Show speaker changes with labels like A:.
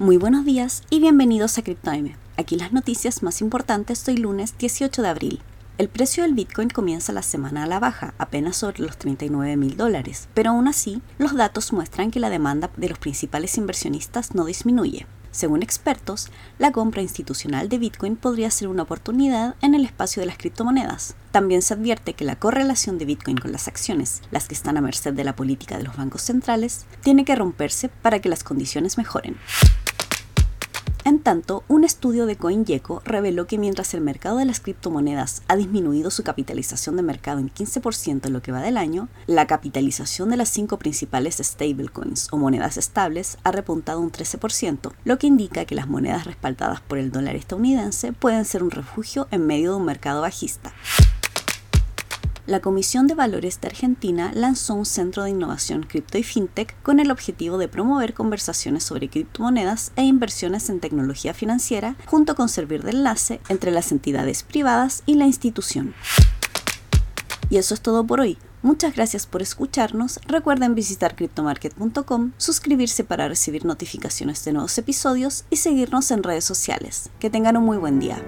A: Muy buenos días y bienvenidos a CryptoM. Aquí las noticias más importantes hoy lunes 18 de abril. El precio del Bitcoin comienza la semana a la baja, apenas sobre los 39 mil dólares, pero aún así, los datos muestran que la demanda de los principales inversionistas no disminuye. Según expertos, la compra institucional de Bitcoin podría ser una oportunidad en el espacio de las criptomonedas. También se advierte que la correlación de Bitcoin con las acciones, las que están a merced de la política de los bancos centrales, tiene que romperse para que las condiciones mejoren. Tanto, un estudio de CoinGecko reveló que mientras el mercado de las criptomonedas ha disminuido su capitalización de mercado en 15% en lo que va del año, la capitalización de las cinco principales stablecoins o monedas estables ha repuntado un 13%, lo que indica que las monedas respaldadas por el dólar estadounidense pueden ser un refugio en medio de un mercado bajista la Comisión de Valores de Argentina lanzó un centro de innovación cripto y fintech con el objetivo de promover conversaciones sobre criptomonedas e inversiones en tecnología financiera, junto con servir de enlace entre las entidades privadas y la institución. Y eso es todo por hoy. Muchas gracias por escucharnos. Recuerden visitar cryptomarket.com, suscribirse para recibir notificaciones de nuevos episodios y seguirnos en redes sociales. Que tengan un muy buen día.